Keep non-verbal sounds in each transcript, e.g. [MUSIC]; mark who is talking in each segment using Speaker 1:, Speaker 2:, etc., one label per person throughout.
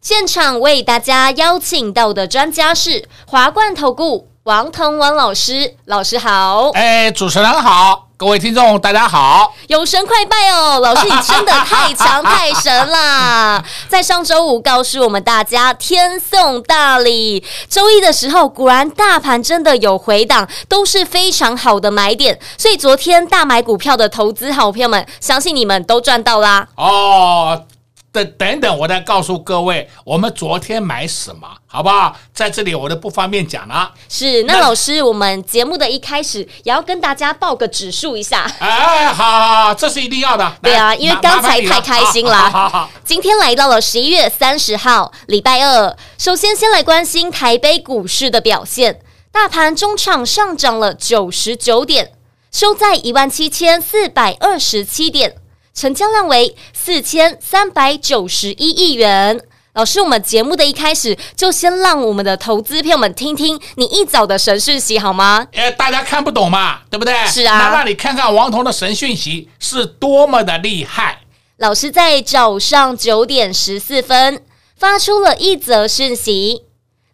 Speaker 1: 现场为大家邀请到的专家是华冠投顾王腾王老师，老师好。
Speaker 2: 哎，主持人好。各位听众，大家好！
Speaker 1: 有神快拜哦，老师你真的太强太神啦！[LAUGHS] 在上周五告诉我们大家天送大礼，周一的时候果然大盘真的有回档，都是非常好的买点，所以昨天大买股票的投资好朋友们，相信你们都赚到啦！
Speaker 2: 哦。等等等，我再告诉各位，我们昨天买什么，好不好？在这里我都不方便讲了。
Speaker 1: 是，那老师，我们节目的一开始也要跟大家报个指数一下。
Speaker 2: 哎，好好好，这是一定要的。[LAUGHS]
Speaker 1: 对啊，因为刚才太开心了。好好好，今天来到了十一月三十号，礼拜二。首先，先来关心台北股市的表现，大盘中场上涨了九十九点，收在一万七千四百二十七点。成交量为四千三百九十一亿元。老师，我们节目的一开始就先让我们的投资朋友们听听你一早的神讯息好吗？
Speaker 2: 哎，大家看不懂嘛，对不对？
Speaker 1: 是啊，
Speaker 2: 那让你看看王彤的神讯息是多么的厉害。
Speaker 1: 老师在早上九点十四分发出了一则讯息，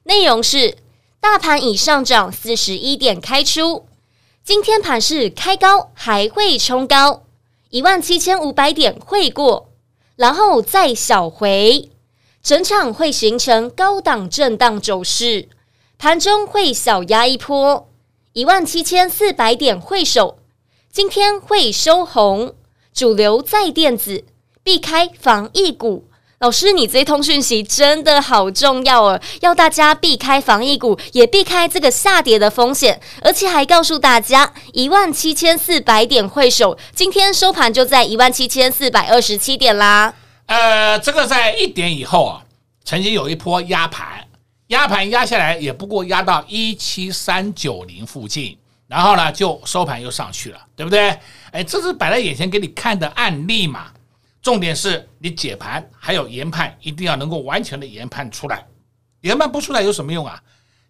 Speaker 1: 内容是：大盘已上涨四十一点开出，今天盘是开高还会冲高。一万七千五百点会过，然后再小回，整场会形成高档震荡走势，盘中会小压一波，一万七千四百点会守，今天会收红，主流在电子，避开防疫股。老师，你这通讯息真的好重要哦，要大家避开防疫股，也避开这个下跌的风险，而且还告诉大家一万七千四百点会守，今天收盘就在一万七千四百二十七点啦。
Speaker 2: 呃，这个在一点以后啊，曾经有一波压盘，压盘压下来也不过压到一七三九零附近，然后呢就收盘又上去了，对不对？哎，这是摆在眼前给你看的案例嘛。重点是你解盘还有研判，一定要能够完全的研判出来。研判不出来有什么用啊？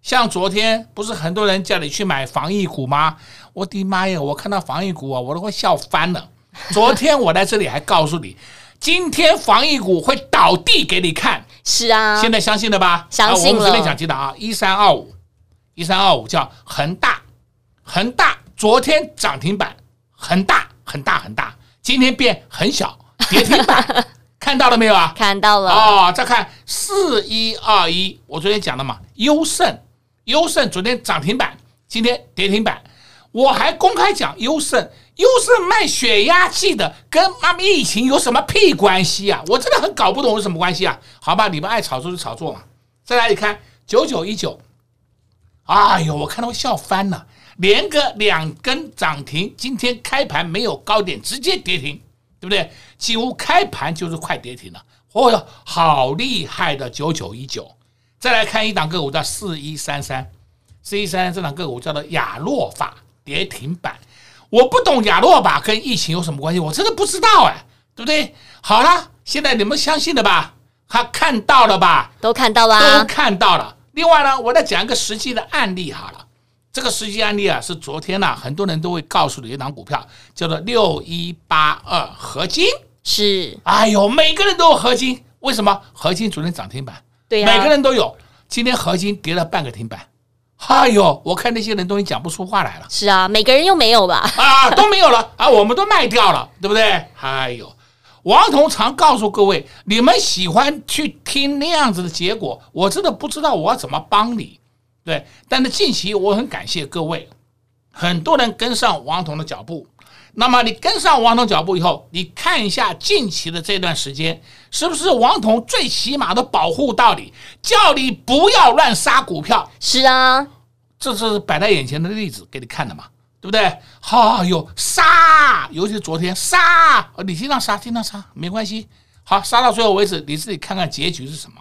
Speaker 2: 像昨天不是很多人叫你去买防疫股吗？我的妈呀！我看到防疫股啊，我都快笑翻了。[LAUGHS] 昨天我在这里还告诉你，今天防疫股会倒地给你看。
Speaker 1: 是啊，
Speaker 2: 现在相信了吧？
Speaker 1: 相信了。
Speaker 2: 我们随便讲几档啊，一三二五，一三二五叫恒大，恒大昨天涨停板，很大很大很大，今天变很小。跌停板 [LAUGHS] 看到了没有啊？
Speaker 1: 看到了
Speaker 2: 哦。再看四一二一，我昨天讲了嘛，优胜，优胜昨天涨停板，今天跌停板。我还公开讲优胜，优胜卖血压计的，跟妈咪疫情有什么屁关系啊？我真的很搞不懂有什么关系啊？好吧，你们爱炒作就炒作嘛。再来你看九九一九，哎呦，我看到我笑翻了，连个两根涨停，今天开盘没有高点，直接跌停。对不对？几乎开盘就是快跌停了。哦哟，好厉害的九九一九！再来看一档个股叫四一三三，四一三三这档个股叫做亚诺法跌停板。我不懂亚诺法跟疫情有什么关系，我真的不知道哎，对不对？好了，现在你们相信了吧？他看到了吧？
Speaker 1: 都看到了，
Speaker 2: 都看到了。另外呢，我再讲一个实际的案例好了。这个实际案例啊，是昨天呢、啊，很多人都会告诉你一档股票，叫做六一八二合金。
Speaker 1: 是，
Speaker 2: 哎呦，每个人都有合金，为什么？合金昨天涨停板，
Speaker 1: 对呀、
Speaker 2: 啊，每个人都有。今天合金跌了半个停板，哎呦，我看那些人都已经讲不出话来了。
Speaker 1: 是啊，每个人又没有吧？
Speaker 2: 啊，都没有了啊，我们都卖掉了，对不对？哎呦，王彤常告诉各位，你们喜欢去听那样子的结果，我真的不知道我要怎么帮你。对，但是近期我很感谢各位，很多人跟上王彤的脚步。那么你跟上王彤脚步以后，你看一下近期的这段时间，是不是王彤最起码的保护到你，叫你不要乱杀股票？
Speaker 1: 是啊，
Speaker 2: 这是摆在眼前的例子给你看的嘛，对不对？好，有杀，尤其是昨天杀，你经常杀，经常杀没关系。好，杀到最后为止，你自己看看结局是什么。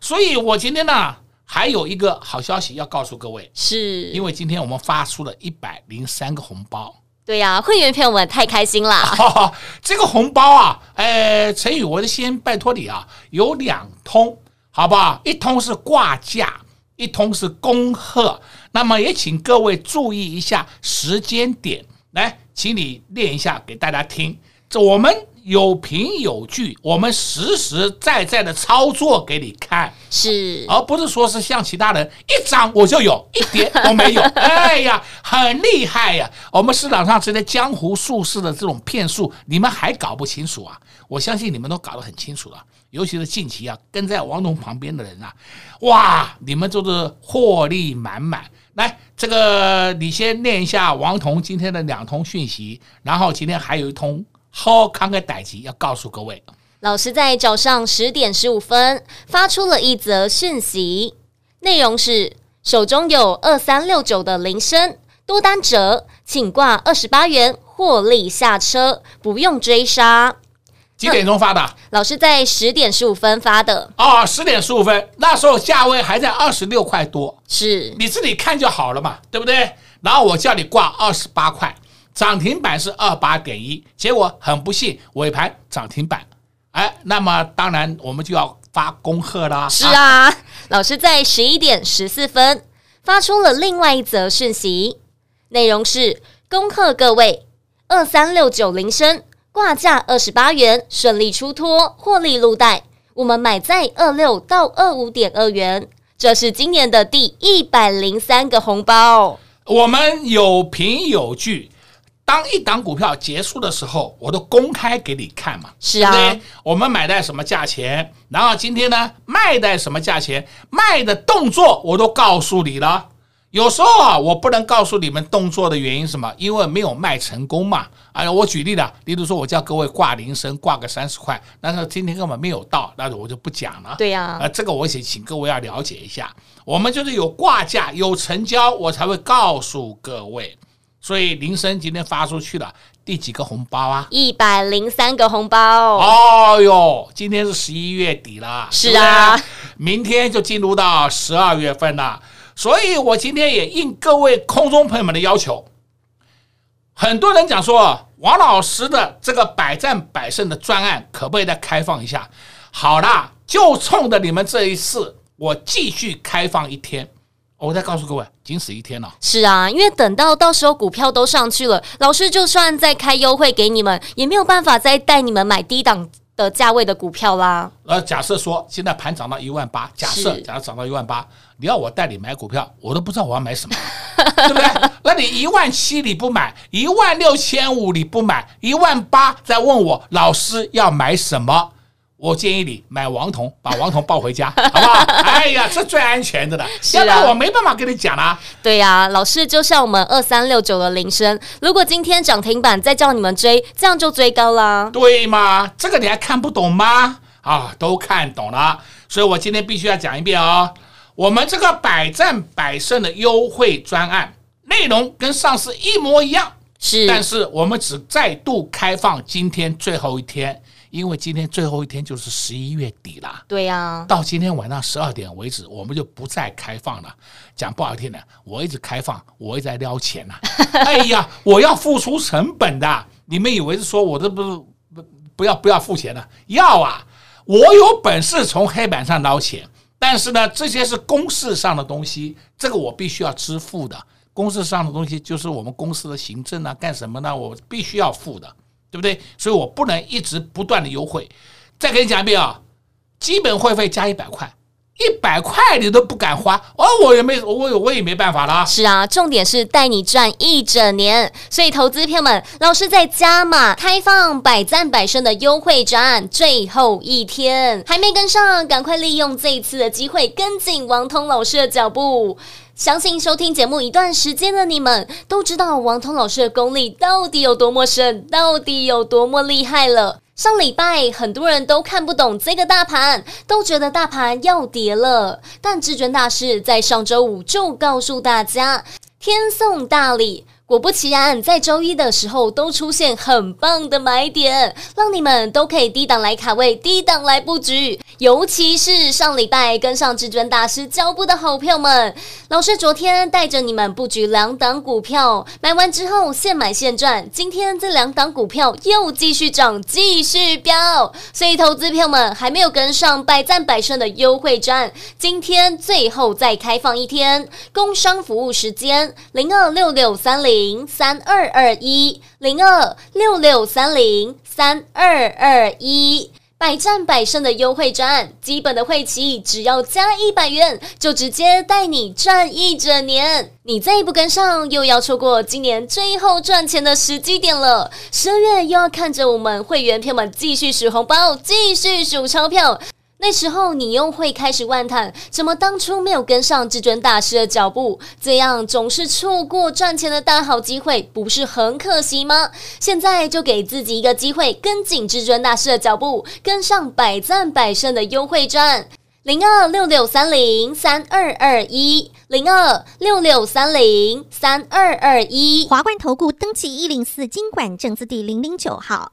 Speaker 2: 所以我今天呢，还有一个好消息要告诉各位，
Speaker 1: 是
Speaker 2: 因为今天我们发出了一百零三个红包。
Speaker 1: 对呀、会员朋友们太开心啦！
Speaker 2: 哦、[LAUGHS] 这个红包啊，哎，陈宇，我就先拜托你啊，有两通，好不好？一通是挂架，一通是恭贺。那么也请各位注意一下时间点，来，请你念一下给大家听。这我们。有凭有据，我们实实在在的操作给你看，
Speaker 1: 是，
Speaker 2: 而不是说是像其他人一涨我就有，一跌都没有。[LAUGHS] 哎呀，很厉害呀！我们市场上这些江湖术士的这种骗术，你们还搞不清楚啊？我相信你们都搞得很清楚了。尤其是近期啊，跟在王彤旁边的人啊，哇，你们就是获利满满。来，这个你先念一下王彤今天的两通讯息，然后今天还有一通。好康的代志要告诉各位，
Speaker 1: 老师在早上十点十五分发出了一则讯息，内容是：手中有二三六九的铃声多单者，请挂二十八元获利下车，不用追杀。
Speaker 2: 几点钟发的？
Speaker 1: 老师在十点十五分发的。
Speaker 2: 哦，十点十五分，那时候价位还在二十六块多，
Speaker 1: 是
Speaker 2: 你自己看就好了嘛，对不对？然后我叫你挂二十八块。涨停板是二八点一，结果很不幸尾盘涨停板，哎，那么当然我们就要发恭贺啦。
Speaker 1: 是啊，啊老师在十一点十四分发出了另外一则讯息，内容是恭贺各位二三六九铃声挂价二十八元顺利出脱获利入袋，我们买在二六到二五点二元，这是今年的第一百零三个红包，
Speaker 2: 我们有凭有据。当一档股票结束的时候，我都公开给你看嘛，
Speaker 1: 是啊，
Speaker 2: 对对？我们买在什么价钱，然后今天呢卖在什么价钱，卖的动作我都告诉你了。有时候啊，我不能告诉你们动作的原因是什么？因为没有卖成功嘛。哎呀，我举例了，例如说我叫各位挂铃声，挂个三十块，但是今天根本没有到，那我就不讲了。
Speaker 1: 对呀，
Speaker 2: 呃，这个我也请各位要了解一下，我们就是有挂价、有成交，我才会告诉各位。所以铃声今天发出去了第几个红包啊？
Speaker 1: 一百零三个红包。
Speaker 2: 哦哟，今天是十一月底了，
Speaker 1: 是啊，
Speaker 2: 是明天就进入到十二月份了。所以我今天也应各位空中朋友们的要求，很多人讲说王老师的这个百战百胜的专案可不可以再开放一下？好啦，就冲着你们这一次，我继续开放一天。我再告诉各位，仅此一天了。
Speaker 1: 是啊，因为等到到时候股票都上去了，老师就算再开优惠给你们，也没有办法再带你们买低档的价位的股票啦。
Speaker 2: 呃，假设说现在盘涨到一万八，假设假设涨到一万八，你要我带你买股票，我都不知道我要买什么，[LAUGHS] 对不对？那你一万七你不买，一万六千五你不买，一万八再问我老师要买什么？我建议你买王彤，把王彤抱回家，[LAUGHS] 好不好？哎呀，这最安全的了，要不然我没办法跟你讲啦。
Speaker 1: 对呀，老师就像我们二三六九的铃声，如果今天涨停板再叫你们追，这样就追高啦。
Speaker 2: 对吗？这个你还看不懂吗？啊，都看懂了，所以我今天必须要讲一遍哦。我们这个百战百胜的优惠专案内容跟上次一模一样，
Speaker 1: 是，
Speaker 2: 但是我们只再度开放今天最后一天。因为今天最后一天就是十一月底啦，
Speaker 1: 对呀、啊，
Speaker 2: 到今天晚上十二点为止，我们就不再开放了。讲不好听的，我一直开放，我一直在撩钱呐、啊。[LAUGHS] 哎呀，我要付出成本的，你们以为是说我这不是不不要不要付钱的？要啊，我有本事从黑板上捞钱，但是呢，这些是公事上的东西，这个我必须要支付的。公事上的东西就是我们公司的行政啊，干什么呢？我必须要付的。对不对？所以我不能一直不断的优惠。再给你讲一遍啊，基本会费加一百块，一百块你都不敢花，哦，我也没，我我也没办法了。
Speaker 1: 是啊，重点是带你赚一整年。所以投资朋友们，老师在加码开放百战百胜的优惠专案，最后一天还没跟上，赶快利用这一次的机会，跟紧王通老师的脚步。相信收听节目一段时间的你们都知道王通老师的功力到底有多么深，到底有多么厉害了。上礼拜很多人都看不懂这个大盘，都觉得大盘要跌了。但至尊大师在上周五就告诉大家，天送大礼，果不其然，在周一的时候都出现很棒的买点，让你们都可以低档来卡位，低档来布局。尤其是上礼拜跟上至尊大师脚步的好票们，老师昨天带着你们布局两档股票，买完之后现买现赚。今天这两档股票又继续涨，继续飙。所以投资票们还没有跟上百战百胜的优惠战，今天最后再开放一天工商服务时间零二六六三零。零三二二一零二六六三零三二二一，百战百胜的优惠专案，基本的会期只要加一百元，就直接带你赚一整年。你再不跟上，又要错过今年最后赚钱的时机点了。十二月又要看着我们会员朋友们继续数红包，继续数钞票。那时候你又会开始万叹，怎么当初没有跟上至尊大师的脚步？这样总是错过赚钱的大好机会，不是很可惜吗？现在就给自己一个机会，跟紧至尊大师的脚步，跟上百战百胜的优惠战，零二六六三零三二二一，零二六六三零三二二一，
Speaker 3: 华冠投顾登记一零四金管证字第零零九号。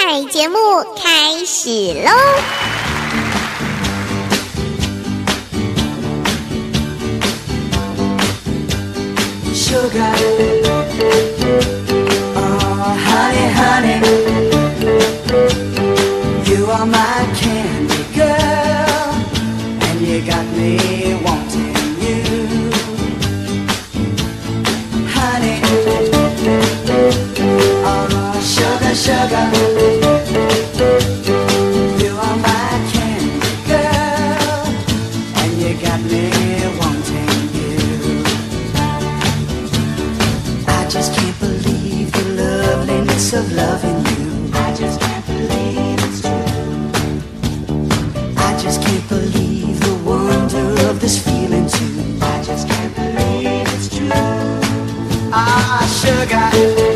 Speaker 3: 彩节目开始喽
Speaker 4: ！Sugar, oh honey, honey, you are my candy sugar. of loving you. I just can't believe it's true. I just can't believe the wonder of this feeling too. I just can't believe it's true. Ah, sugar.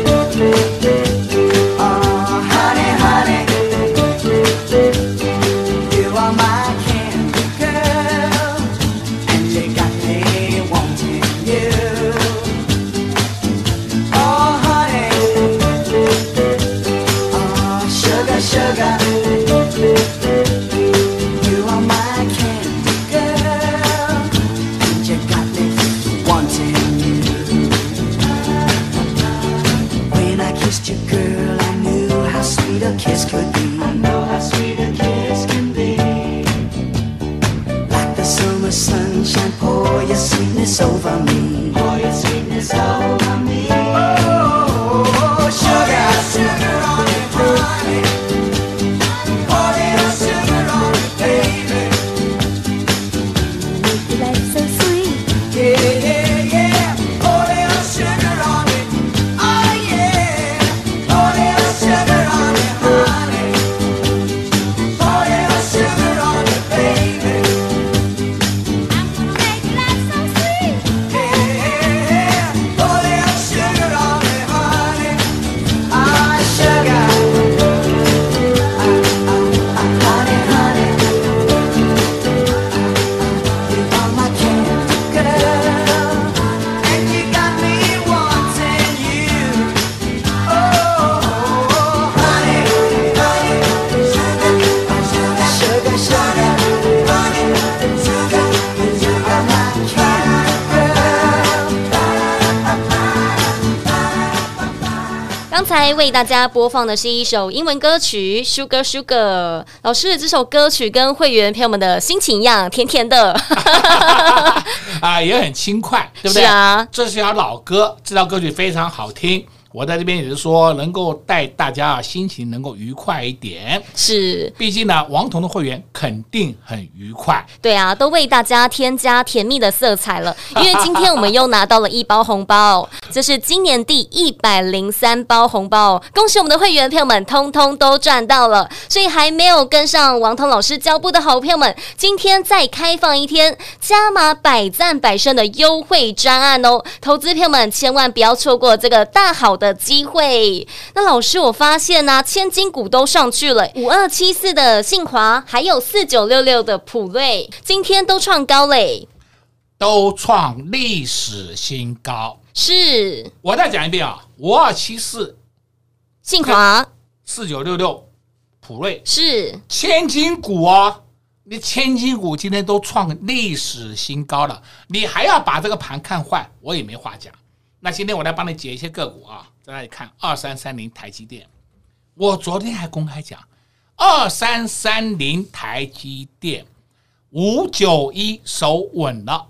Speaker 1: a kiss could 为大家播放的是一首英文歌曲《Sugar Sugar》。老师，这首歌曲跟会员朋友们的心情一样，甜甜的，[LAUGHS]
Speaker 2: 啊，也很轻快，对不对？
Speaker 1: 是啊，
Speaker 2: 这是一首老歌，这条歌曲非常好听。我在这边也是说，能够带大家心情能够愉快一点。
Speaker 1: 是，
Speaker 2: 毕竟呢，王彤的会员肯定很愉快。
Speaker 1: 对啊，都为大家添加甜蜜的色彩了。因为今天我们又拿到了一包红包，这是今年第一百零三包红包，恭喜我们的会员朋友们，通通都赚到了。所以还没有跟上王彤老师脚步的好朋友们，今天再开放一天加码百战百胜的优惠专案哦！投资朋友们千万不要错过这个大好的机会。那老师，我发现呢、啊，千金股都上去了，五二七四的信华，还有四九六六的普瑞，今天都创高嘞。
Speaker 2: 都创历史新高，
Speaker 1: 是。
Speaker 2: 我再讲一遍啊，五二七四，
Speaker 1: 信华，
Speaker 2: 四九六六，普瑞
Speaker 1: 是
Speaker 2: 千金股哦。你千金股今天都创历史新高了，你还要把这个盘看坏，我也没话讲。那今天我来帮你解一些个股啊，在那里看二三三零台积电，我昨天还公开讲二三三零台积电五九一守稳了。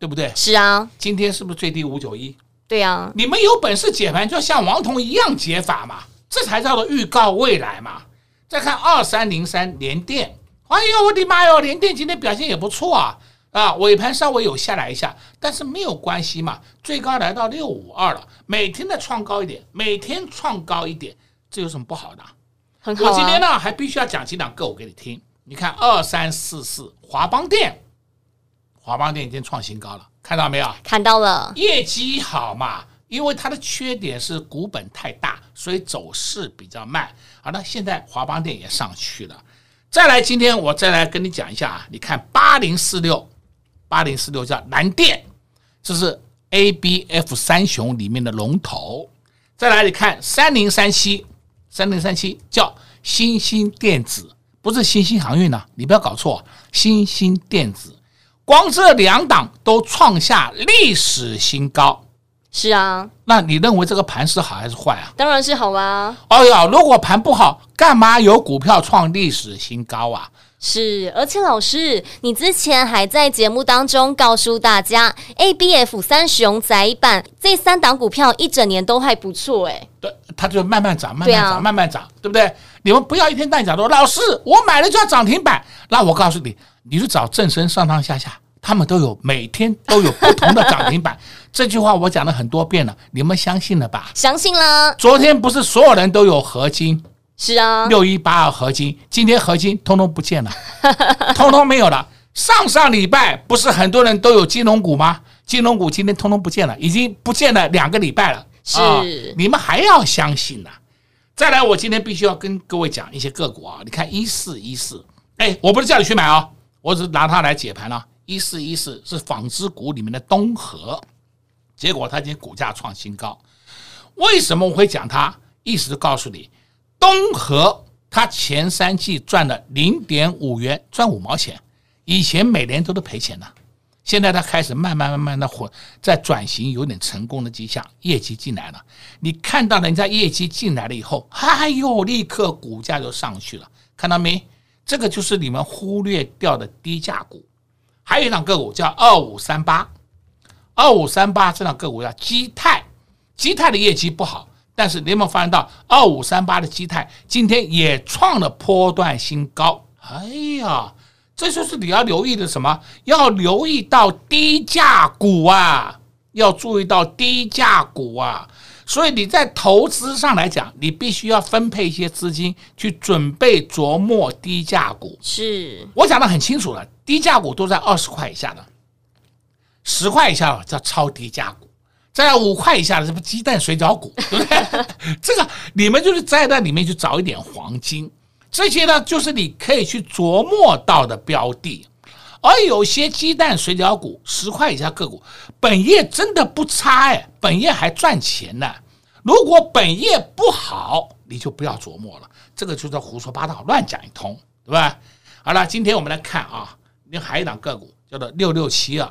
Speaker 2: 对不对？
Speaker 1: 是啊，
Speaker 2: 今天是不是最低五九一？
Speaker 1: 对啊，
Speaker 2: 你们有本事解盘，就要像王彤一样解法嘛，这才叫做预告未来嘛。再看二三零三联电，哎呦我的妈哟，联电今天表现也不错啊啊，尾盘稍微有下来一下，但是没有关系嘛，最高来到六五二了，每天的创高一点，每天创高一点，这有什么不好的？
Speaker 1: 很好啊。
Speaker 2: 我今天呢还必须要讲几档个股给你听，你看二三四四华邦电。华邦电已经创新高了，看到没有？
Speaker 1: 看到了，
Speaker 2: 业绩好嘛？因为它的缺点是股本太大，所以走势比较慢。好了，现在华邦电也上去了。再来，今天我再来跟你讲一下啊，你看八零四六，八零四六叫南电，这是 ABF 三雄里面的龙头。再来，你看三零三七，三零三七叫新兴电子，不是新兴航运呐，你不要搞错，新兴电子。光这两档都创下历史新高，
Speaker 1: 是啊，
Speaker 2: 那你认为这个盘是好还是坏啊？
Speaker 1: 当然是好啊。
Speaker 2: 哎呀，如果盘不好，干嘛有股票创历史新高啊？
Speaker 1: 是，而且老师，你之前还在节目当中告诉大家，ABF 三雄窄板这三档股票一整年都还不错，哎，
Speaker 2: 对，它就慢慢涨，慢慢涨，
Speaker 1: 啊、
Speaker 2: 慢慢涨，对不对？你们不要一天到晚讲说，老师，我买了就要涨停板，那我告诉你。你就找正身上上下下，他们都有每天都有不同的涨停板。[LAUGHS] 这句话我讲了很多遍了，你们相信了吧？
Speaker 1: 相信了。
Speaker 2: 昨天不是所有人都有合金？
Speaker 1: 是啊，
Speaker 2: 六一八二合金，今天合金通通不见了，[LAUGHS] 通通没有了。上上礼拜不是很多人都有金融股吗？金融股今天通通不见了，已经不见了两个礼拜了。
Speaker 1: 是、
Speaker 2: 啊，你们还要相信呐、啊？再来，我今天必须要跟各位讲一些个股啊。你看一四一四，哎，我不是叫你去买啊。我只是拿它来解盘了，一四一四是纺织股里面的东和，结果它今天股价创新高。为什么我会讲它？意思就告诉你，东和它前三季赚了零点五元，赚五毛钱，以前每年都是赔钱的，现在它开始慢慢慢慢的混，在转型，有点成功的迹象，业绩进来了。你看到人家业绩进来了以后，哎呦，立刻股价就上去了，看到没？这个就是你们忽略掉的低价股，还有一档个股叫二五三八，二五三八这档个股叫基泰，基泰的业绩不好，但是你有没有发现到二五三八的基泰今天也创了波段新高？哎呀，这就是你要留意的什么？要留意到低价股啊，要注意到低价股啊。所以你在投资上来讲，你必须要分配一些资金去准备琢磨低价股。
Speaker 1: 是
Speaker 2: 我讲的很清楚了，低价股都在二十块以下的，十块以下的叫超低价股，在五块以下的什么鸡蛋水饺股，[LAUGHS] 对不对？[LAUGHS] 这个你们就是在那里面去找一点黄金，这些呢就是你可以去琢磨到的标的。而有些鸡蛋水饺股，十块以下个股，本业真的不差哎，本业还赚钱呢。如果本业不好，你就不要琢磨了，这个就叫胡说八道，乱讲一通，对吧？好了，今天我们来看啊，你还有一档个股叫做六六七二，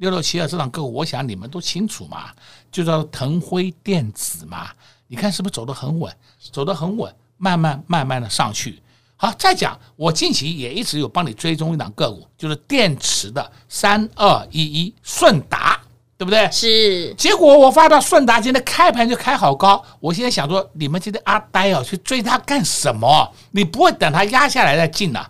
Speaker 2: 六六七二这档个股，我想你们都清楚嘛，就叫腾辉电子嘛，你看是不是走得很稳，走得很稳，慢慢慢慢的上去。好，再讲，我近期也一直有帮你追踪一档个股，就是电池的三二一一顺达，对不对？
Speaker 1: 是。结
Speaker 2: 果我发到顺达今天开盘就开好高，我现在想说，你们这些阿呆哦，去追它干什么？你不会等它压下来再进呐？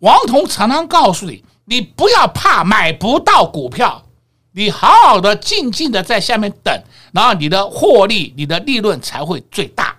Speaker 2: 王彤常常告诉你，你不要怕买不到股票，你好好的静静的在下面等，然后你的获利、你的利润才会最大。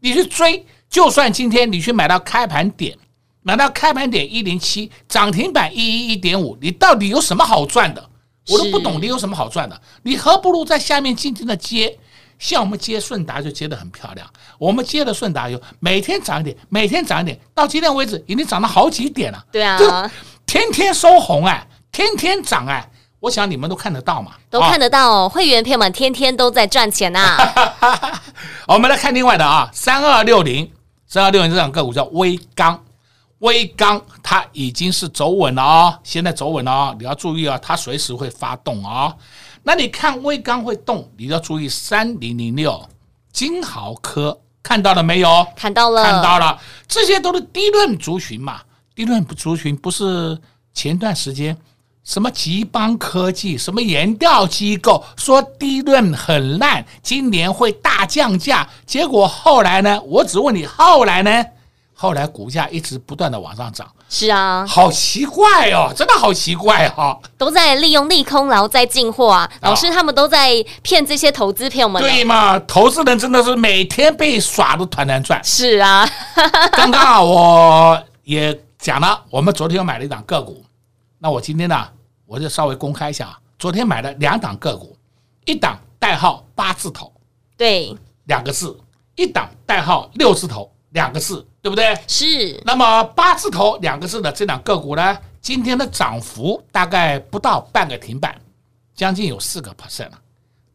Speaker 2: 你去追，就算今天你去买到开盘点，买到开盘点一零七，涨停板一一一点五，你到底有什么好赚的？我都不懂你有什么好赚的。你何不如在下面静静的接，像我们接顺达就接得很漂亮。我们接的顺达有每天涨一点，每天涨一点，到今天为止已经涨了好几点了。
Speaker 1: 对啊，
Speaker 2: 天天收红哎，天天涨哎。我想你们都看得到嘛，
Speaker 1: 都看得到哦。会员朋友们天天都在赚钱呐、[LAUGHS] 啊。
Speaker 2: 我们来看另外的啊，三二六零，三二六零这档个股叫威刚，威刚它已经是走稳了啊、哦，现在走稳了啊、哦，你要注意啊，它随时会发动啊、哦。那你看威刚会动，你要注意三零零六金豪科，看到了没有？
Speaker 1: 看到了，
Speaker 2: 看到了，这些都是低润族群嘛，低润族群不是前段时间。什么吉邦科技，什么研调机构说低润很烂，今年会大降价。结果后来呢？我只问你，后来呢？后来股价一直不断的往上涨。
Speaker 1: 是啊，
Speaker 2: 好奇怪哦，真的好奇怪哦。
Speaker 1: 都在利用利空，然后再进货啊。老师他们都在骗这些投资骗我们。
Speaker 2: 对嘛？投资人真的是每天被耍的团团转。
Speaker 1: 是啊，
Speaker 2: 刚刚啊，我也讲了，我们昨天又买了一档个股。那我今天呢，我就稍微公开一下啊。昨天买了两档个股，一档代号八字头，
Speaker 1: 对，
Speaker 2: 两个字；一档代号六字头，两个字，对不对？
Speaker 1: 是。
Speaker 2: 那么八字头两个字的这两个股呢，今天的涨幅大概不到半个停板，将近有四个 percent 了。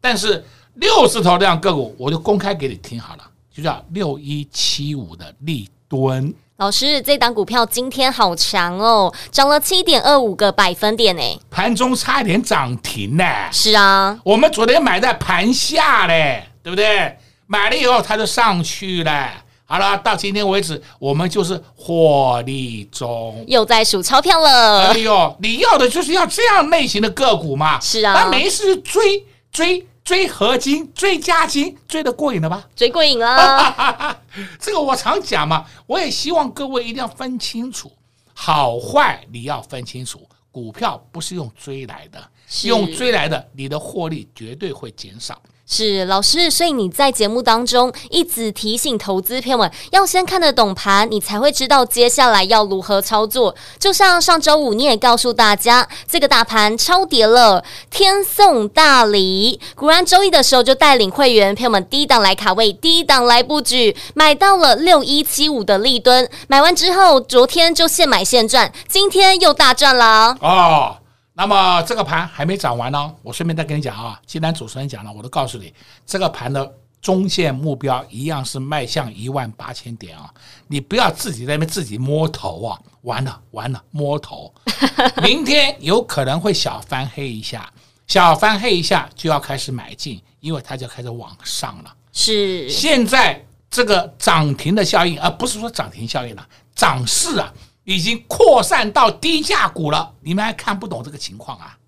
Speaker 2: 但是六字头这样个股，我就公开给你听好了，就叫六一七五的利敦。
Speaker 1: 老师，这档股票今天好强哦，涨了七点二五个百分点呢，
Speaker 2: 盘中差一点涨停呢。
Speaker 1: 是啊，
Speaker 2: 我们昨天买在盘下嘞，对不对？买了以后它就上去了。好了，到今天为止，我们就是获利中，
Speaker 1: 又在数钞票了。
Speaker 2: 哎呦，你要的就是要这样类型的个股嘛？
Speaker 1: 是啊，
Speaker 2: 那没事追追。追合金，追加金，追得过瘾了吧？[LAUGHS]
Speaker 1: 追过瘾了。[LAUGHS]
Speaker 2: 这个我常讲嘛，我也希望各位一定要分清楚好坏，你要分清楚。股票不是用追来的，用追来的，你的获利绝对会减少。
Speaker 1: 是老师，所以你在节目当中一直提醒投资朋友们要先看得懂盘，你才会知道接下来要如何操作。就像上周五你也告诉大家，这个大盘超跌了，天送大礼。果然周一的时候就带领会员朋友们低档来卡位，低档来布局，买到了六一七五的立敦。买完之后，昨天就现买现赚，今天又大赚了
Speaker 2: 哦。那么这个盘还没涨完呢，我顺便再跟你讲啊，既然主持人讲了，我都告诉你，这个盘的中线目标一样是迈向一万八千点啊，你不要自己在那边自己摸头啊，完了完了摸头，[LAUGHS] 明天有可能会小翻黑一下，小翻黑一下就要开始买进，因为它就开始往上了。
Speaker 1: 是，
Speaker 2: 现在这个涨停的效应，而不是说涨停效应了，涨势啊。已经扩散到低价股了，你们还看不懂这个情况啊？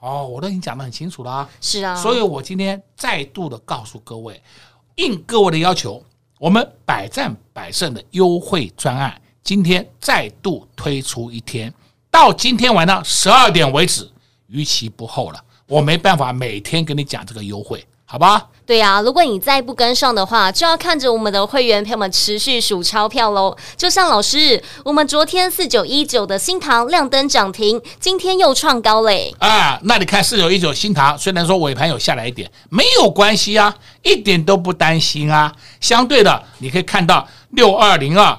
Speaker 2: 哦，我都已经讲得很清楚了啊。
Speaker 1: 是啊，
Speaker 2: 所以我今天再度的告诉各位，应各位的要求，我们百战百胜的优惠专案，今天再度推出一天，到今天晚上十二点为止，逾期不候了。我没办法每天跟你讲这个优惠，好吧？
Speaker 1: 对呀、啊，如果你再不跟上的话，就要看着我们的会员朋友们持续数钞票喽。就像老师，我们昨天四九一九的新塘亮灯涨停，今天又创高嘞。
Speaker 2: 啊，那你看四九一九新塘，虽然说尾盘有下来一点，没有关系啊，一点都不担心啊。相对的，你可以看到六二零二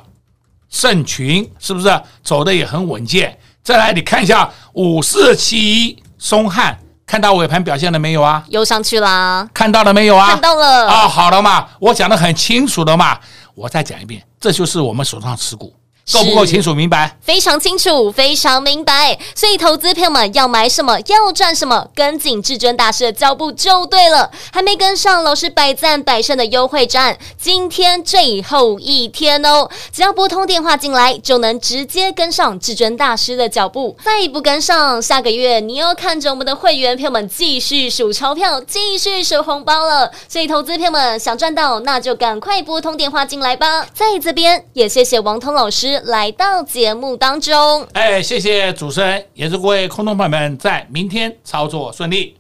Speaker 2: 盛群是不是走的也很稳健？再来你看一下五四七一松汉。看到尾盘表现了没有啊？
Speaker 1: 又上去啦！
Speaker 2: 看到了没有啊？
Speaker 1: 看到了
Speaker 2: 啊、哦，好了嘛，我讲的很清楚的嘛，我再讲一遍，这就是我们手上持股。够不够清楚明白？
Speaker 1: 非常清楚，非常明白。所以投资朋友们要买什么，要赚什么，跟紧至尊大师的脚步就对了。还没跟上老师百战百胜的优惠战，今天最后一天哦！只要拨通电话进来，就能直接跟上至尊大师的脚步。再不跟上，下个月你又看着我们的会员朋友们继续数钞票，继续数红包了。所以投资朋友们想赚到，那就赶快拨通电话进来吧。在这边也谢谢王彤老师。师来到节目当中。
Speaker 2: 哎，谢谢主持人，也祝各位空洞朋友们在明天操作顺利。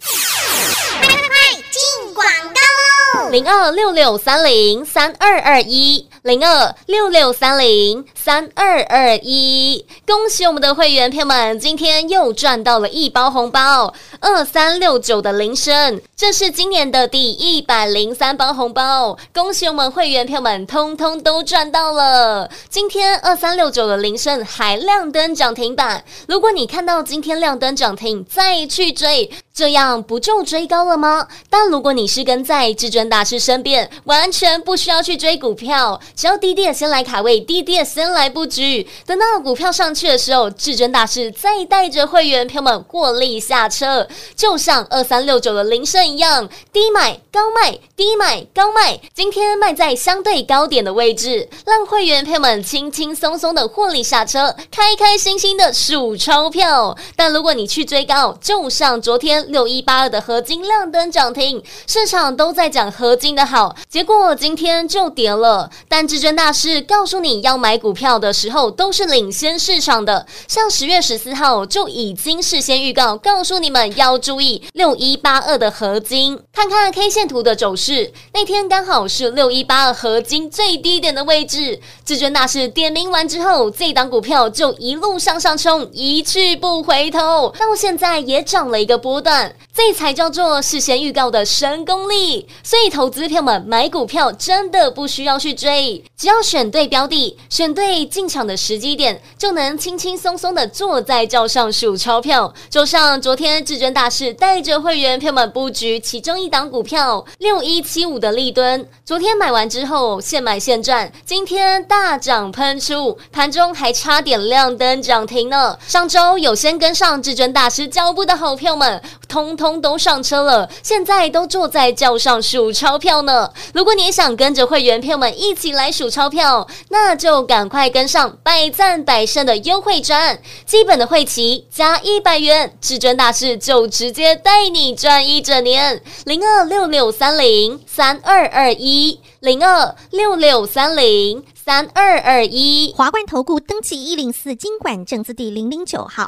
Speaker 3: 进广告喽！
Speaker 1: 零二六六三零三二二一。零二六六三零三二二一，恭喜我们的会员朋友们，今天又赚到了一包红包，二三六九的铃声，这是今年的第一百零三包红包，恭喜我们会员朋友们，通通都赚到了。今天二三六九的铃声还亮灯涨停板，如果你看到今天亮灯涨停，再去追，这样不就追高了吗？但如果你是跟在至尊大师身边，完全不需要去追股票。只要低低的先来卡位，低低的先来布局，等到股票上去的时候，至尊大师再带着会员朋友们获利下车，就像二三六九的铃声一样，低买高卖，低买高卖，今天卖在相对高点的位置，让会员朋友们轻轻松松的获利下车，开开心心的数钞票。但如果你去追高，就像昨天六一八二的合金亮灯涨停，市场都在讲合金的好，结果今天就跌了，但。至尊大师告诉你要买股票的时候，都是领先市场的。像十月十四号就已经事先预告，告诉你们要注意六一八二的合金。看看 K 线图的走势，那天刚好是六一八二合金最低点的位置。至尊大师点名完之后，这档股票就一路向上冲，一去不回头，到现在也涨了一个波段。这才叫做事先预告的神功力。所以，投资票们买股票真的不需要去追。只要选对标的，选对进场的时机点，就能轻轻松松的坐在轿上数钞票。就像昨天至尊大师带着会员票们布局其中一档股票六一七五的立敦，昨天买完之后现买现赚，今天大涨喷出，盘中还差点亮灯涨停呢。上周有先跟上至尊大师脚步的好票们，通通都上车了，现在都坐在轿上数钞票呢。如果你想跟着会员朋友们一起来。数钞票，那就赶快跟上百战百胜的优惠赚，基本的会期加一百元，至尊大师就直接带你赚一整年。零二六六三零三二二一，零二六六三零三二二一，
Speaker 3: 华冠投顾登记一零四金管证字第零零九号。